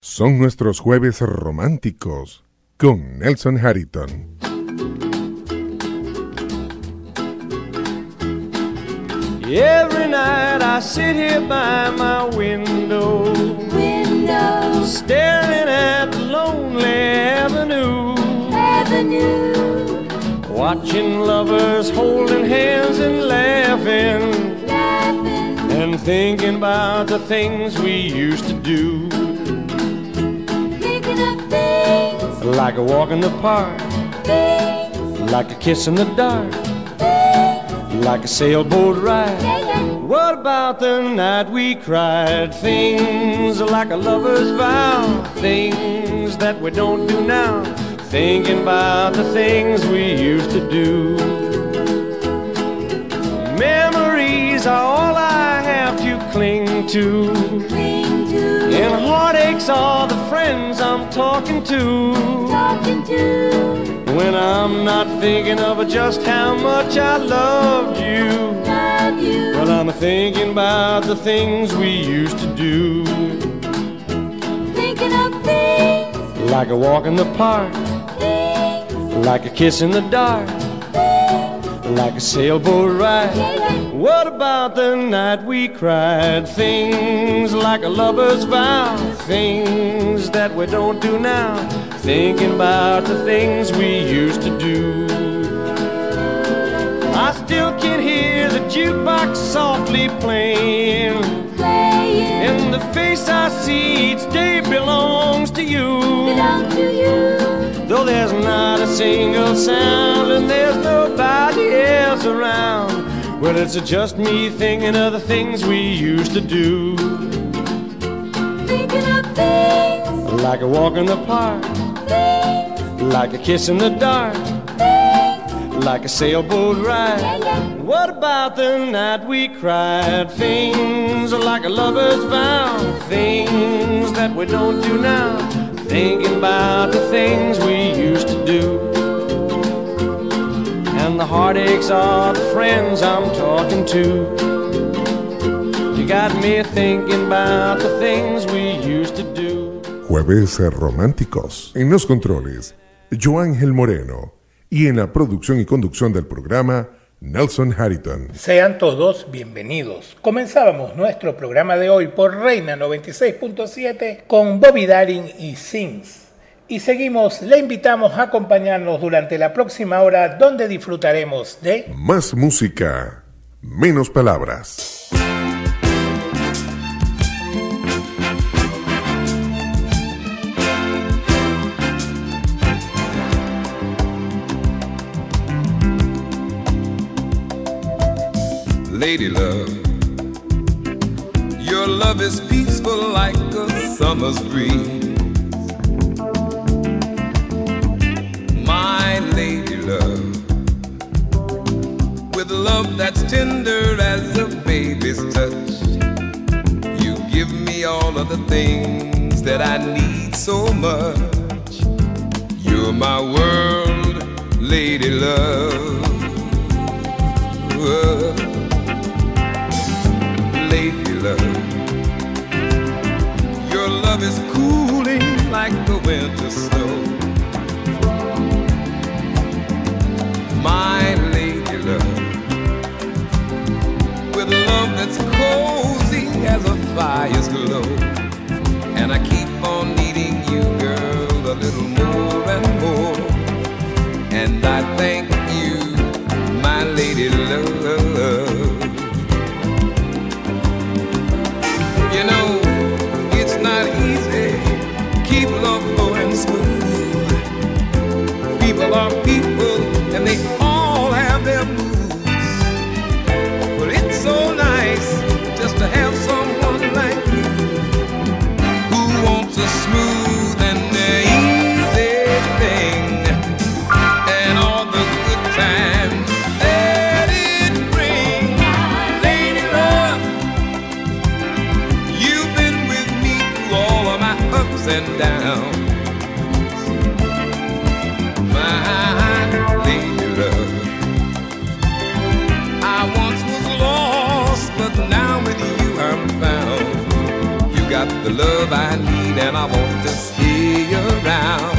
Son nuestros jueves románticos con Nelson Harrington. Every night I sit here by my window, window, staring at the lonely avenue, avenue, watching lovers holding hands and laughing, laughing, and thinking about the things we used to do, like a walk in the park, like a kiss in the dark, like a sailboat ride. What about the night we cried? Things like a lover's vow, things that we don't do now. Thinking about the things we used to do. Memories are all I have to cling to. Cling to, And heartaches are the friends I'm talking to. talking to, When I'm not thinking of just how much I loved you. love you, Well, I'm thinking about the things we used to do. thinking of things, Like a walk in the park, things, like a kiss in the dark, like a sailboat ride. What about the night we cried? Things like a lover's vow, things that we don't do now. Thinking about the things we used to do. I still can hear the jukebox softly playing. playing, And the face I see each day belongs to you. belong to you, Though there's not a single sound and there's nobody else around. Well, it's just me thinking of the things we used to do. thinking of things, Like a walk in the park, things, like a kiss in the dark, things, like a sailboat yeah, ride. yeah. What about the night we cried? Things like a lover's vow, things that we don't do now. Thinking about the things we used to do. And the heartaches are the friends I'm talking to. You got me thinking about the things we used to do. Jueves románticos. En los controles, Joángel Moreno. Y en la producción y conducción del programa, Nelson Harrington. Sean todos bienvenidos. Comenzábamos nuestro programa de hoy por Reina 96.7 con Bobby Darin y Sings. Y seguimos, le invitamos a acompañarnos durante la próxima hora donde disfrutaremos de Más música, menos palabras. Lady love, your love is peaceful like a summer's breeze. My lady love, with love that's tender as a baby's touch, you give me all of the things that I need so much. You're my world, lady love. Lady cozy as a fire's glow. And I keep on needing you, girl, a little more and more. And I thank love I need and I want to stay around.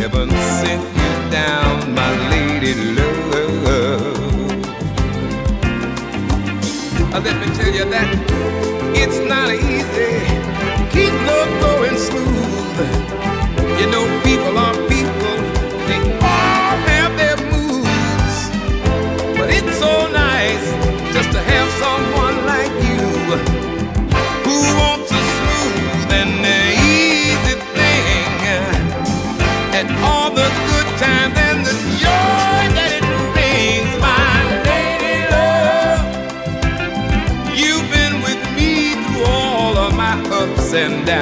Heaven sent you down, my lady love. Uh, let me tell you that it's not easy. Keep love going smooth. You know, and downs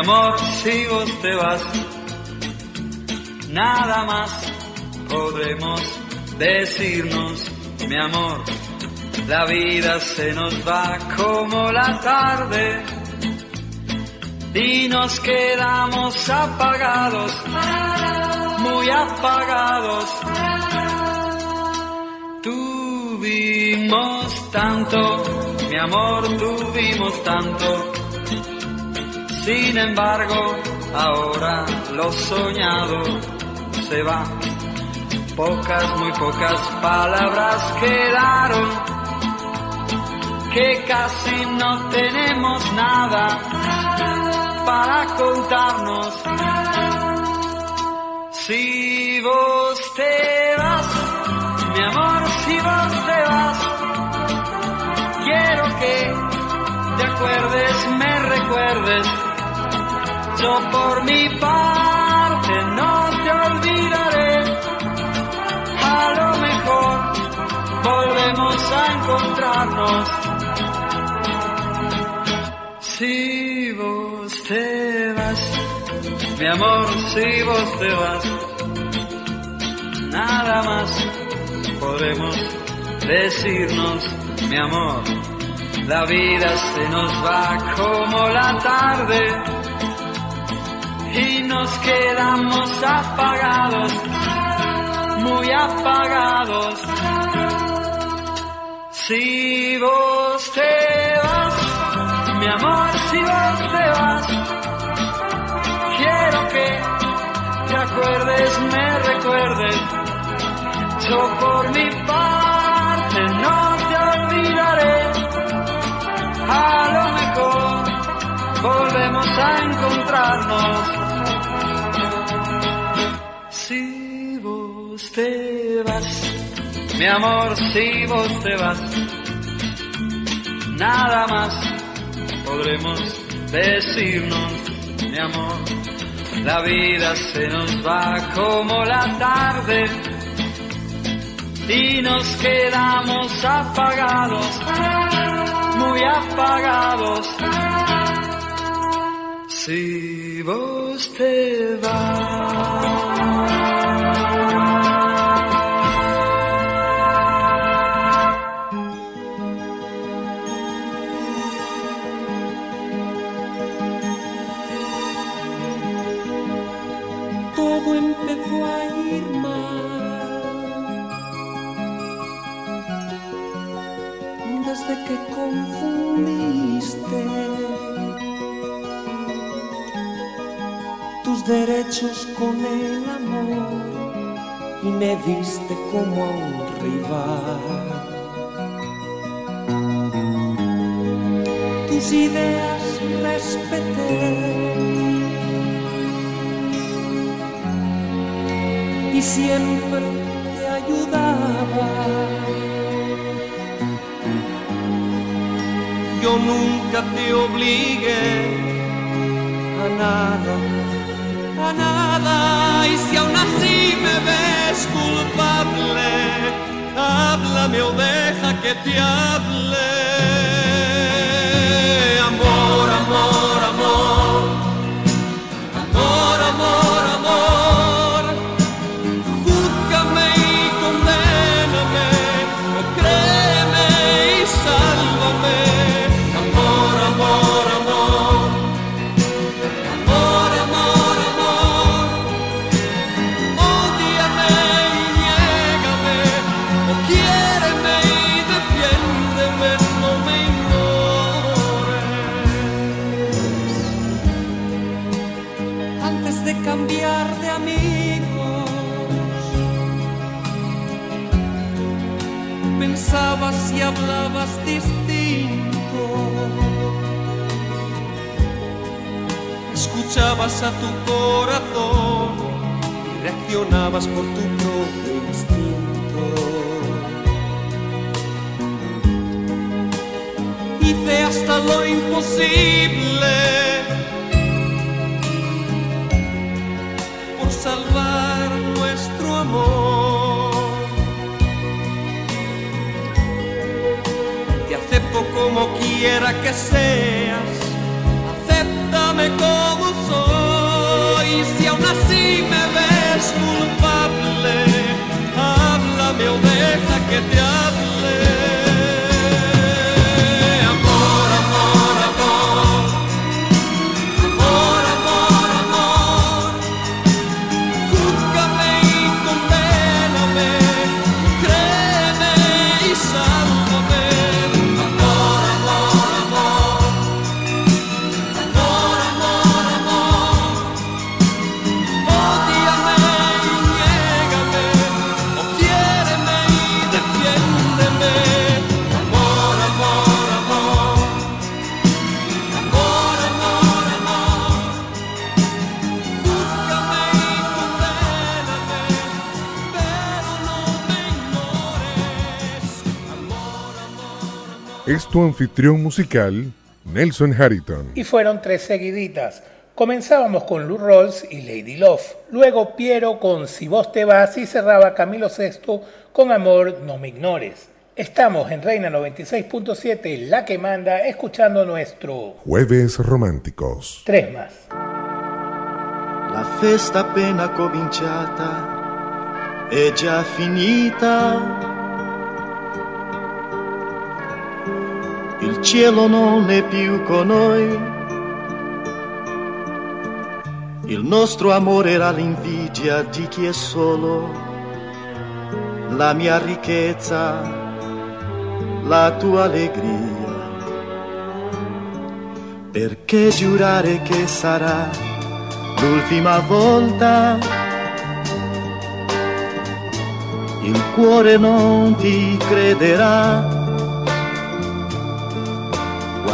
amor, si vos te vas, nada más podremos decirnos, mi amor, la vida se nos va como la tarde y nos quedamos apagados, muy apagados. Tuvimos tanto, mi amor, tuvimos tanto. Sin embargo, ahora lo soñado se va. Pocas, muy pocas palabras quedaron, que casi no tenemos nada para contarnos. Si vos te vas, mi amor, si vos te vas, quiero que te acuerdes, me recuerdes. Yo por mi parte no te olvidaré. A lo mejor volvemos a encontrarnos. Si vos te vas, mi amor, si vos te vas, nada más podemos decirnos, mi amor. La vida se nos va como la tarde y nos quedamos apagados, muy apagados. Si vos te vas, mi amor, si vos te vas, quiero que te acuerdes, me recuerdes. Yo por mi parte no te olvidaré. A lo mejor volvemos a encontrarnos. Mi amor, si vos te vas, nada más podremos decirnos, mi amor. La vida se nos va como la tarde y nos quedamos apagados, muy apagados. Si vos te vas. Derechos con el amor y me viste como a un rival. Tus ideas respeté y siempre te ayudaba. Yo nunca te obligué a nada, a nada, y si aún así me ves culpable, háblame o deja que te hable. Amor, amor, Escuchabas a tu corazón y reaccionabas por tu propio instinto. Hice hasta lo imposible por salvar nuestro amor. Te acepto como quiera que seas, acéptame como soy. Que te hable. Tu anfitrión musical, Nelson Harrington. Y fueron tres seguiditas. Comenzábamos con Lou Rolls y Lady Love, luego Piero con Si vos te vas y cerraba Camilo VI con Amor no me ignores. Estamos en Reina 96.7, la que manda, escuchando nuestro Jueves Románticos. Tres más. La festa appena cominciata è già finita. Il cielo non è più con noi. Il nostro amore era l'invidia di chi è solo. La mia ricchezza, la tua allegria. Perché giurare che sarà l'ultima volta il cuore non ti crederà,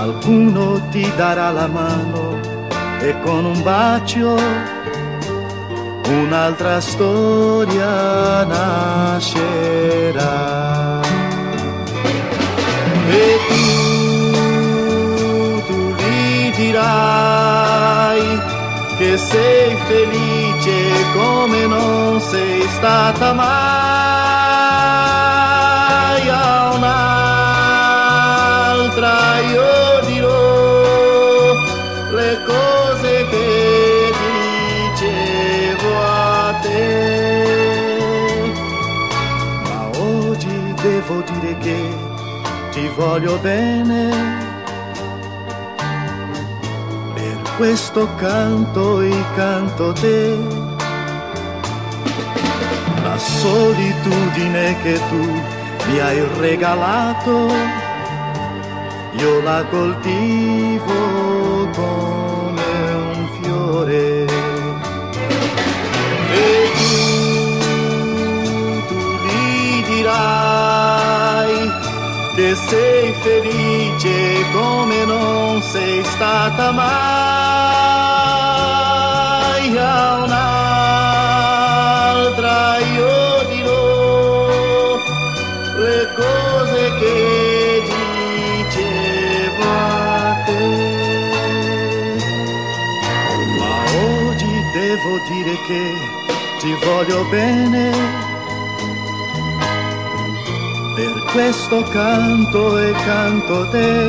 qualcuno ti darà la mano e con un bacio un'altra storia nascerà. E tu, tu gli dirai che sei felice come non sei stata mai voglio bene per questo canto e canto te. La solitudine che tu mi hai regalato, io la coltivo come un fiore. Desei felice come non sei stata mai a un'altra io dirò le cose che dicevo a te ma oggi devo dire che ti voglio bene. Questo canto e canto te.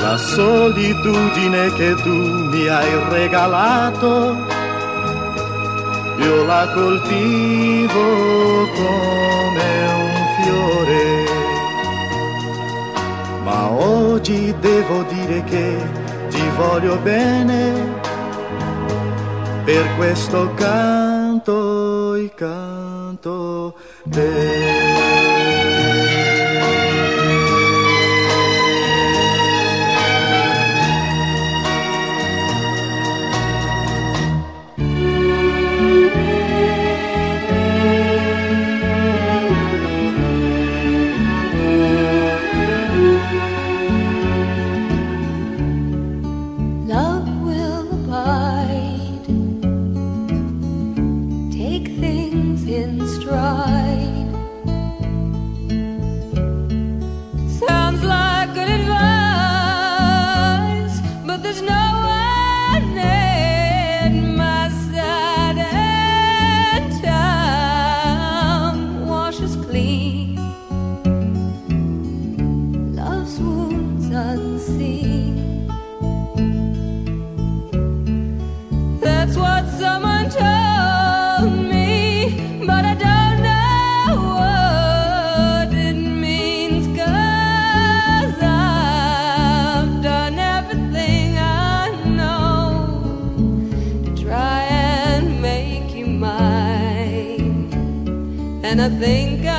La solitudine che tu mi hai regalato, io la coltivo come un fiore. Ma oggi devo dire che ti voglio bene, per questo canto e canto te. and I think I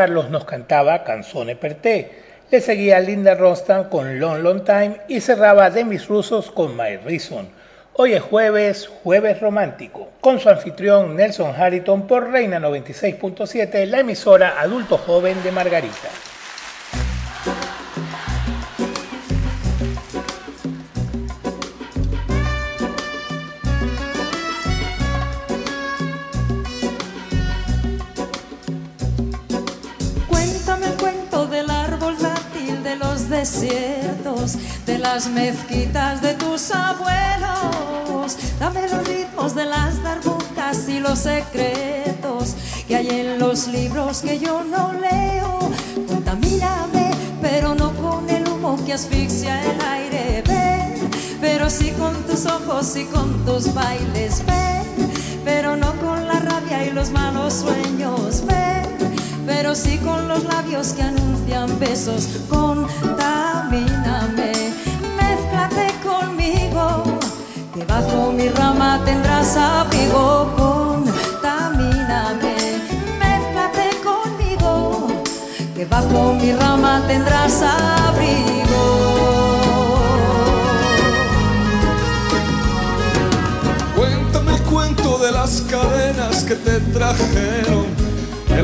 Carlos nos cantaba Canzone per te. Le seguía Linda Ronstadt con Long Long Time y cerraba Demis Rusos con My Reason. Hoy es jueves, jueves romántico, con su anfitrión Nelson Harrington por Reina 96.7, la emisora adulto joven de Margarita. Desiertos, de las mezquitas de tus abuelos. Dame los ritmos de las darbucas y los secretos que hay en los libros que yo no leo. Contamíname, pero no con el humo que asfixia el aire. Ven, pero sí con tus ojos y con tus bailes. Ven, pero no con la rabia y los malos sueños. Pero sí con los labios que anuncian besos. Contamíname, mezclate conmigo, que bajo mi rama tendrás abrigo. Contamíname, mezclate conmigo, que bajo mi rama tendrás abrigo. Cuéntame el cuento de las cadenas que te trajeron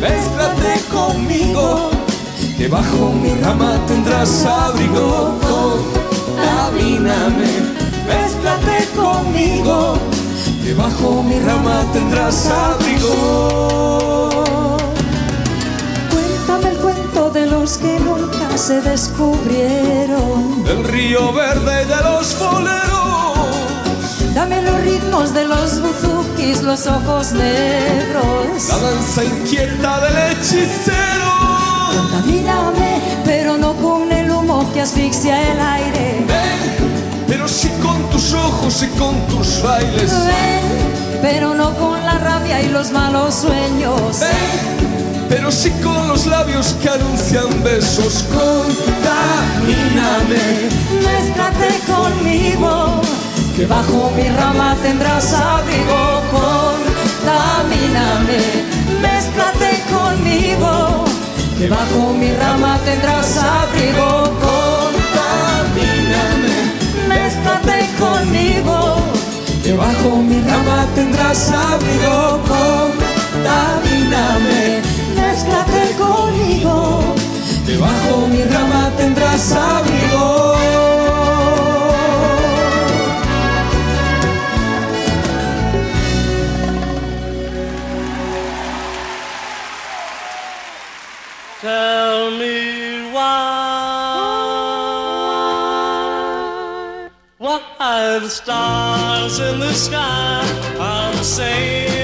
mézclate conmigo, que bajo mi rama tendrás abrigo. Contamíname, mézclate conmigo, que bajo mi rama tendrás abrigo. Cuéntame el cuento de los que nunca se descubrieron. Del río verde y de los boleros Dame los ritmos de los buzukis, los ojos negros. La danza inquieta del hechicero. Contamíname, pero no con el humo que asfixia el aire. Ven, pero sí con tus ojos y con tus bailes. Ven, pero no con la rabia y los malos sueños. Ven, pero sí con los labios que anuncian besos. Contamíname, mézclate conmigo que bajo mi rama tendrás abrigo, contamíname, mézclate conmigo, que bajo mi rama tendrás abrigo, contamíname, mézclate conmigo, que bajo mi rama tendrás abrigo, contamíname, mézclate conmigo, que bajo mi rama tendrás abrigo. Stars in the sky are the same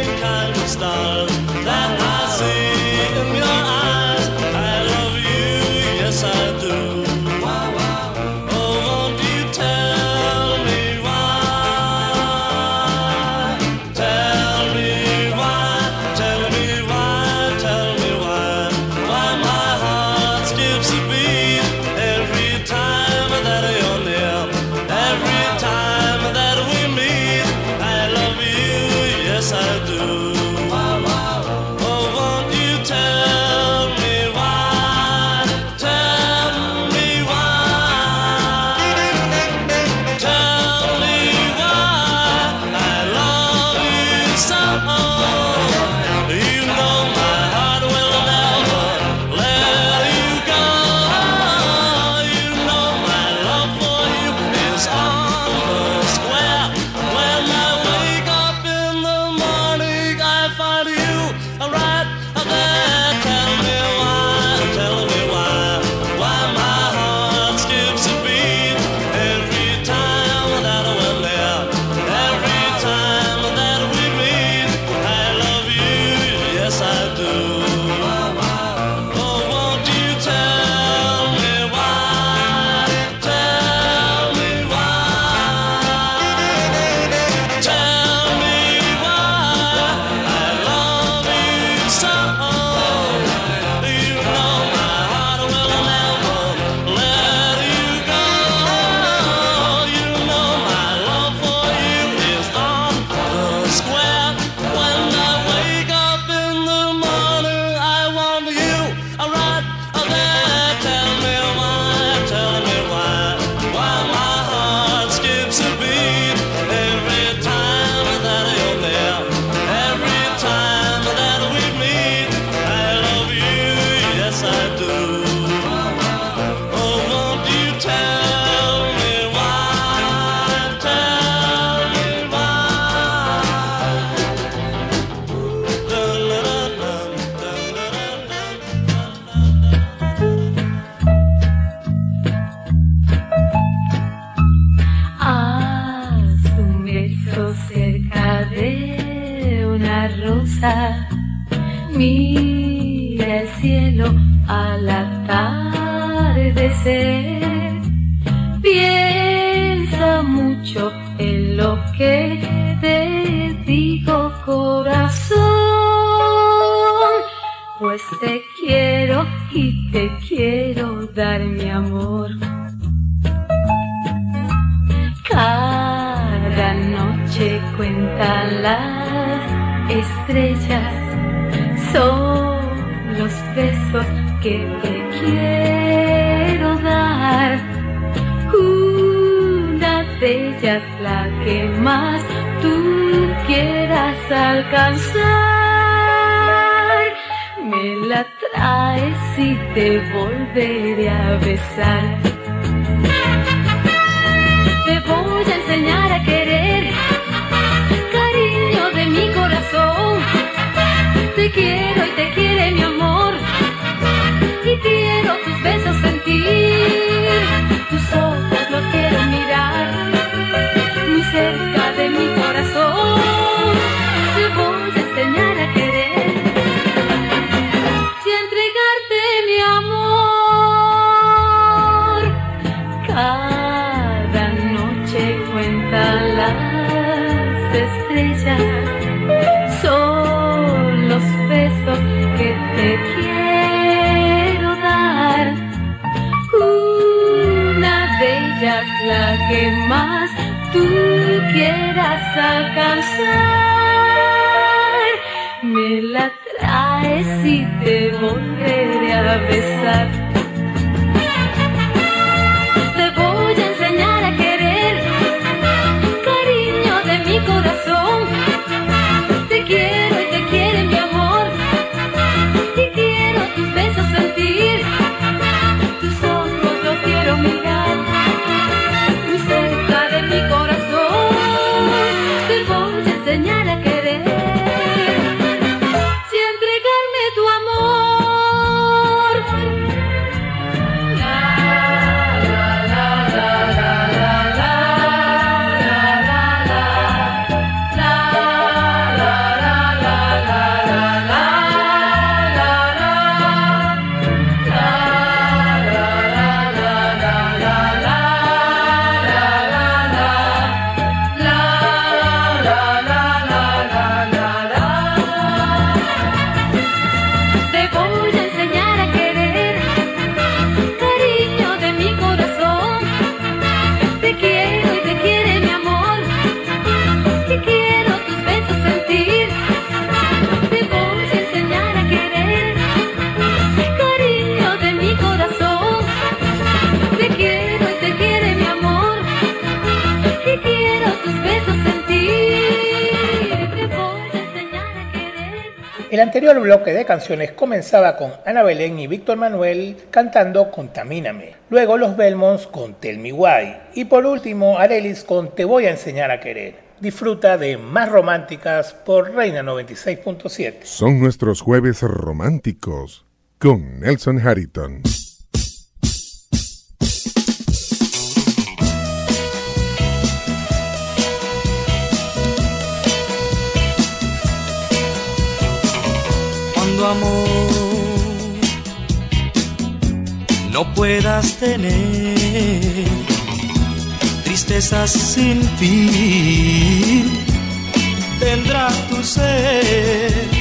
amor. Cada noche cuenta las estrellas, son los besos que te quiero dar. Una de ellas la que más tú quieras alcanzar. así te volveré a besar. Te voy a enseñar a querer, cariño de mi corazón. Te quiero y te quiere mi amor. que más. canciones comenzaba con Ana Belén y Víctor Manuel cantando Contamíname, luego los Belmonts con Tell Me Why y por último Arelis con Te voy a enseñar a querer. Disfruta de Más Románticas por Reina 96.7. Son nuestros jueves románticos con Nelson Harrington. no puedas tener tristezas sin fin. Tendrá tu ser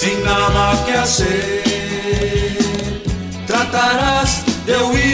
sin nada que hacer, tratarás de huir.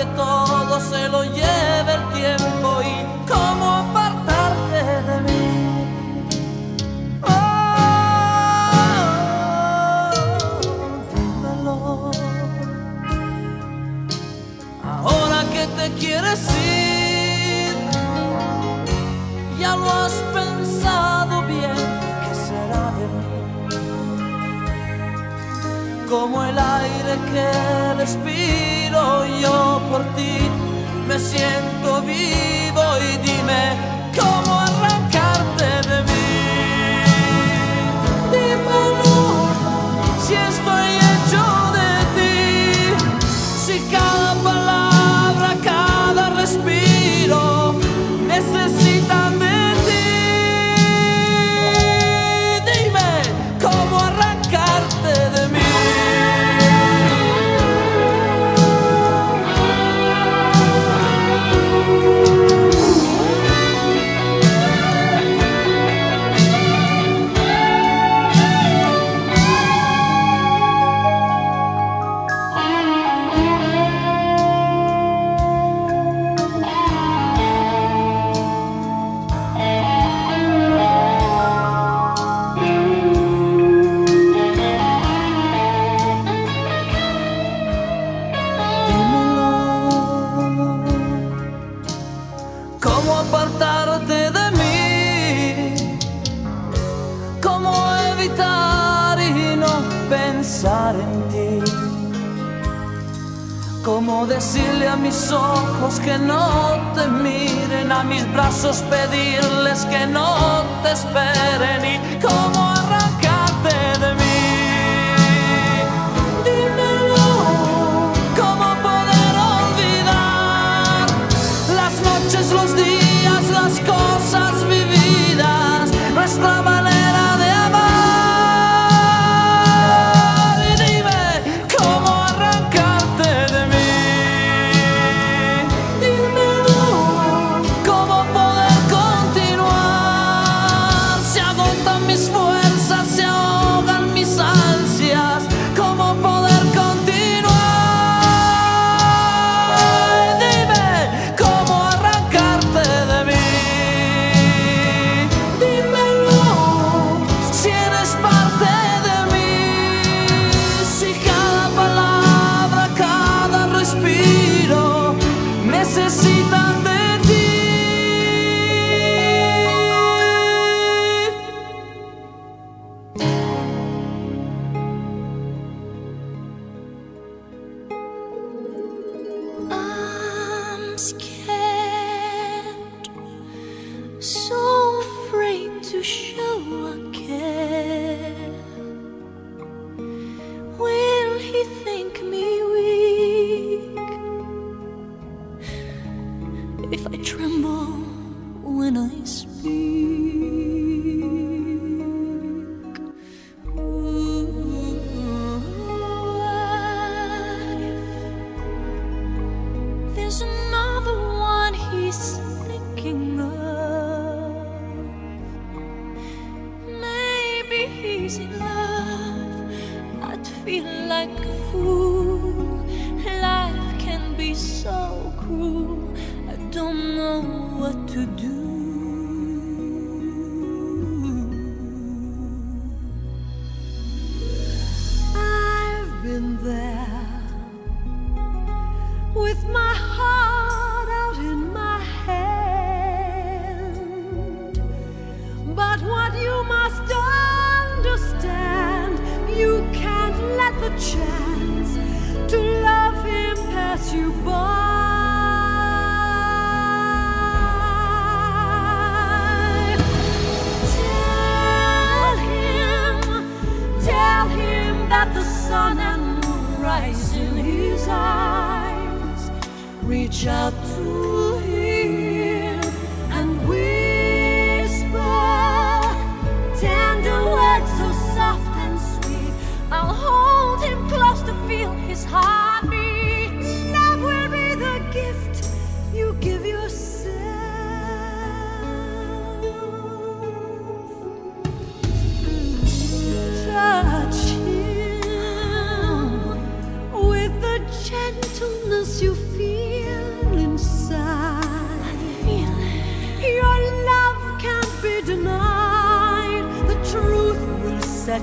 que todo se lo lleve el tiempo y cómo apartarte de mí. Oh, ahora que te quieres ir. Ya lo has pensado bien, ¿qué será de mí? Como el aire que respiro yo por ti. Me siento vivo y dime Decirle a mis ojos que no te miren? A mis brazos pedirles que no te esperen. ¿Y cómo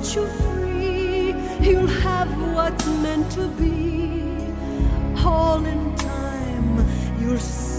set you free. You'll have what's meant to be. All in time, you'll see.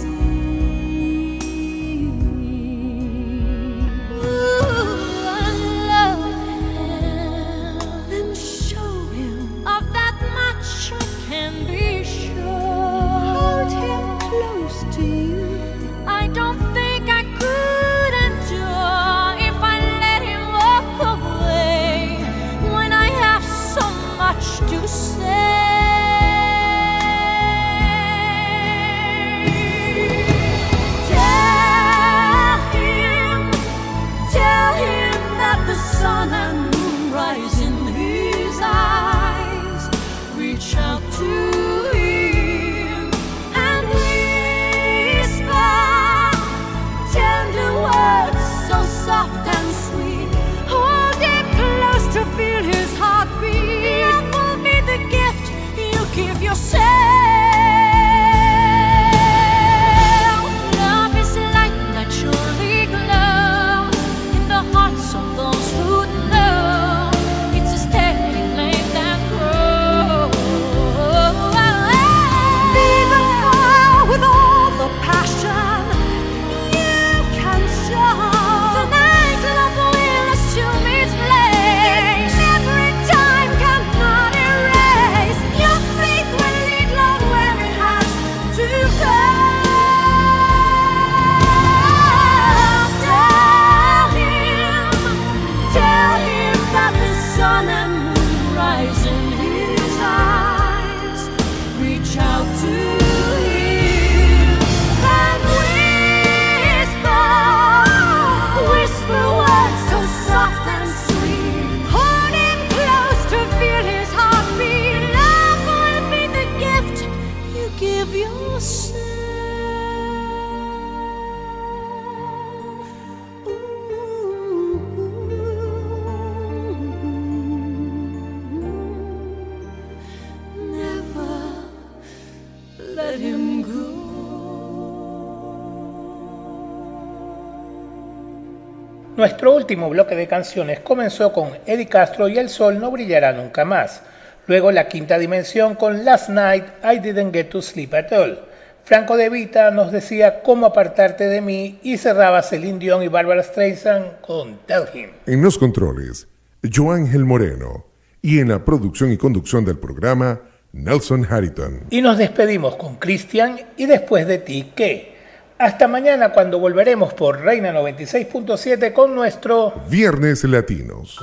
Nuestro último bloque de canciones comenzó con Eddie Castro y El Sol no brillará nunca más. Luego la quinta dimensión con Last Night I Didn't Get to Sleep at All. Franco De Vita nos decía cómo apartarte de mí y cerraba Celine Dion y Barbara Streisand con Tell Him. En los controles, Joan Moreno y en la producción y conducción del programa, Nelson Harrington. Y nos despedimos con Christian y después de ti, ¿qué? Hasta mañana cuando volveremos por Reina 96.7 con nuestro Viernes Latinos.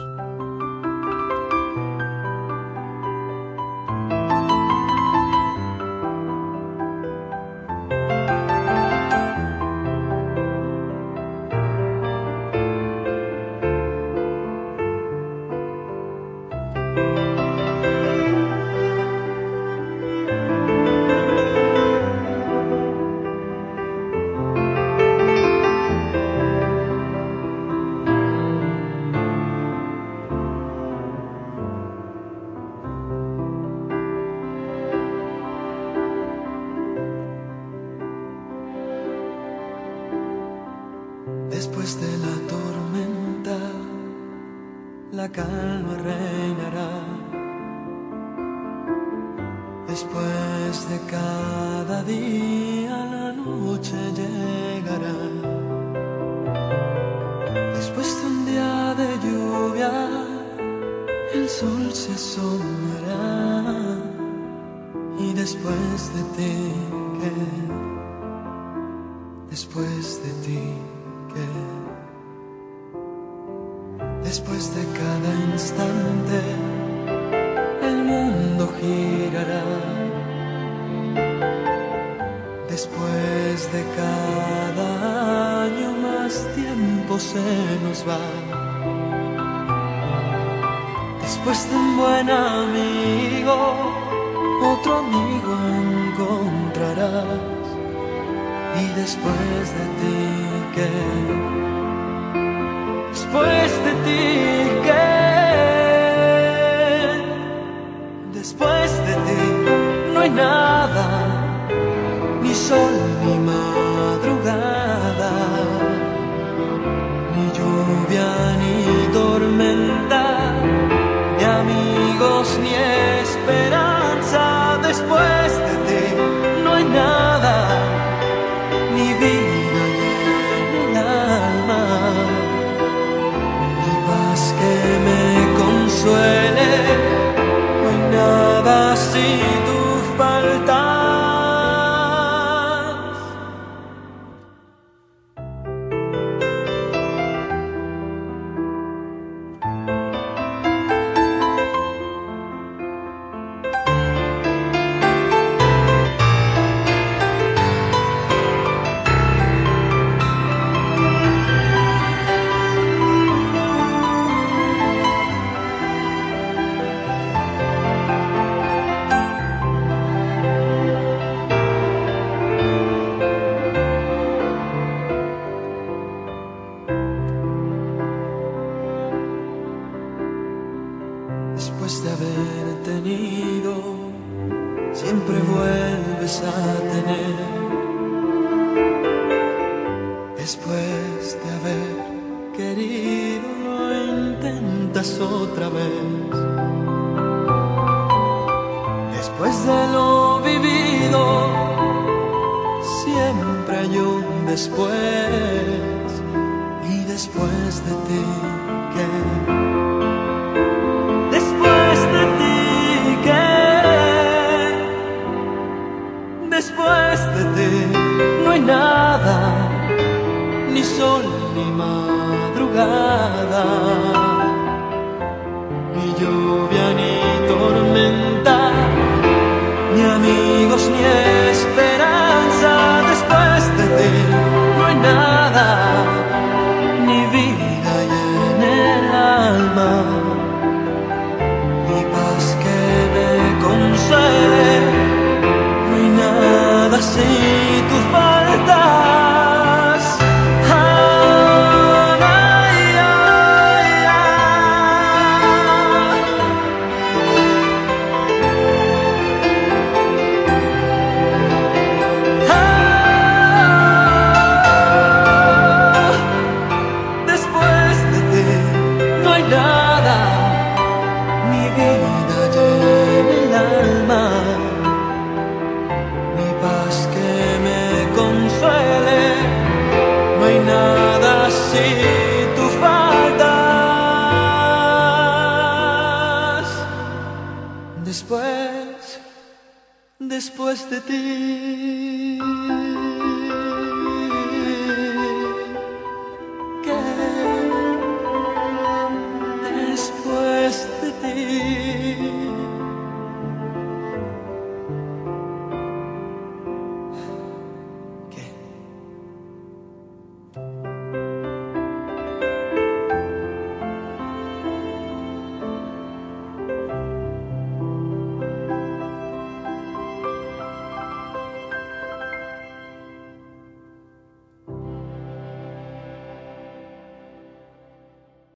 first